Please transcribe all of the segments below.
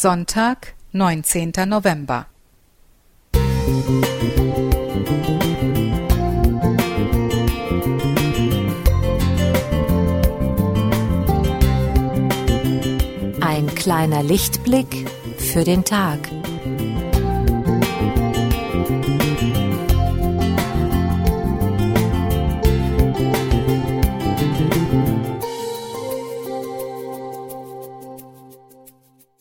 Sonntag, 19. November. Ein kleiner Lichtblick für den Tag.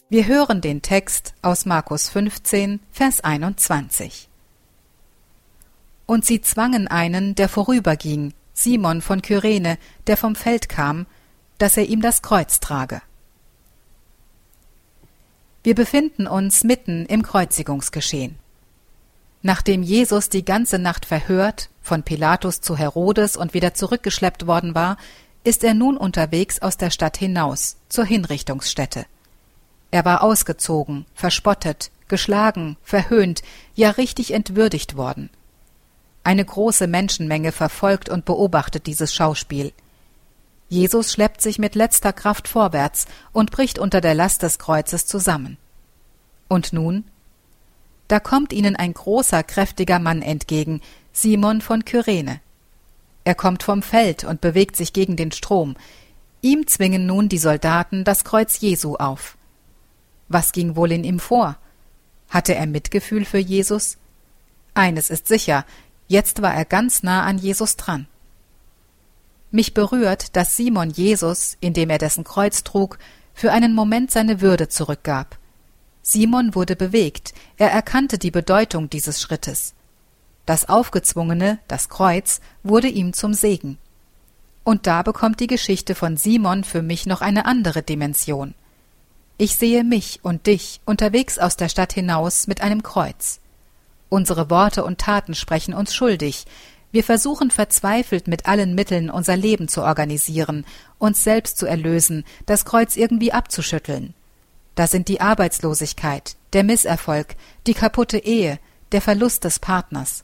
Wir hören den Text aus Markus 15, Vers 21. Und sie zwangen einen, der vorüberging, Simon von Kyrene, der vom Feld kam, dass er ihm das Kreuz trage. Wir befinden uns mitten im Kreuzigungsgeschehen. Nachdem Jesus die ganze Nacht verhört, von Pilatus zu Herodes und wieder zurückgeschleppt worden war, ist er nun unterwegs aus der Stadt hinaus zur Hinrichtungsstätte. Er war ausgezogen, verspottet, geschlagen, verhöhnt, ja richtig entwürdigt worden. Eine große Menschenmenge verfolgt und beobachtet dieses Schauspiel. Jesus schleppt sich mit letzter Kraft vorwärts und bricht unter der Last des Kreuzes zusammen. Und nun? Da kommt ihnen ein großer, kräftiger Mann entgegen, Simon von Kyrene. Er kommt vom Feld und bewegt sich gegen den Strom. Ihm zwingen nun die Soldaten das Kreuz Jesu auf. Was ging wohl in ihm vor? Hatte er Mitgefühl für Jesus? Eines ist sicher, jetzt war er ganz nah an Jesus dran. Mich berührt, dass Simon Jesus, indem er dessen Kreuz trug, für einen Moment seine Würde zurückgab. Simon wurde bewegt, er erkannte die Bedeutung dieses Schrittes. Das Aufgezwungene, das Kreuz, wurde ihm zum Segen. Und da bekommt die Geschichte von Simon für mich noch eine andere Dimension. Ich sehe mich und dich unterwegs aus der Stadt hinaus mit einem Kreuz. Unsere Worte und Taten sprechen uns schuldig. Wir versuchen verzweifelt mit allen Mitteln unser Leben zu organisieren, uns selbst zu erlösen, das Kreuz irgendwie abzuschütteln. Da sind die Arbeitslosigkeit, der Misserfolg, die kaputte Ehe, der Verlust des Partners.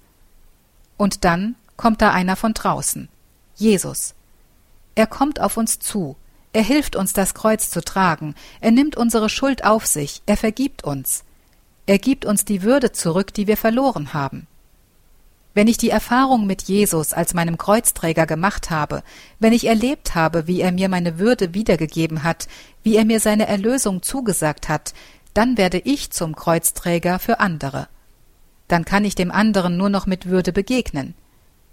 Und dann kommt da einer von draußen, Jesus. Er kommt auf uns zu, er hilft uns, das Kreuz zu tragen, er nimmt unsere Schuld auf sich, er vergibt uns. Er gibt uns die Würde zurück, die wir verloren haben. Wenn ich die Erfahrung mit Jesus als meinem Kreuzträger gemacht habe, wenn ich erlebt habe, wie er mir meine Würde wiedergegeben hat, wie er mir seine Erlösung zugesagt hat, dann werde ich zum Kreuzträger für andere. Dann kann ich dem anderen nur noch mit Würde begegnen.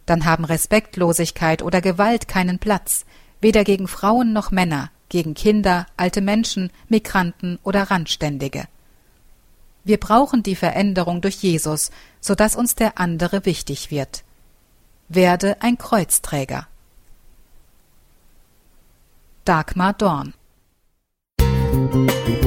Dann haben Respektlosigkeit oder Gewalt keinen Platz, weder gegen Frauen noch Männer, gegen Kinder, alte Menschen, Migranten oder Randständige. Wir brauchen die Veränderung durch Jesus, so dass uns der andere wichtig wird. Werde ein Kreuzträger. Dagmar Dorn Musik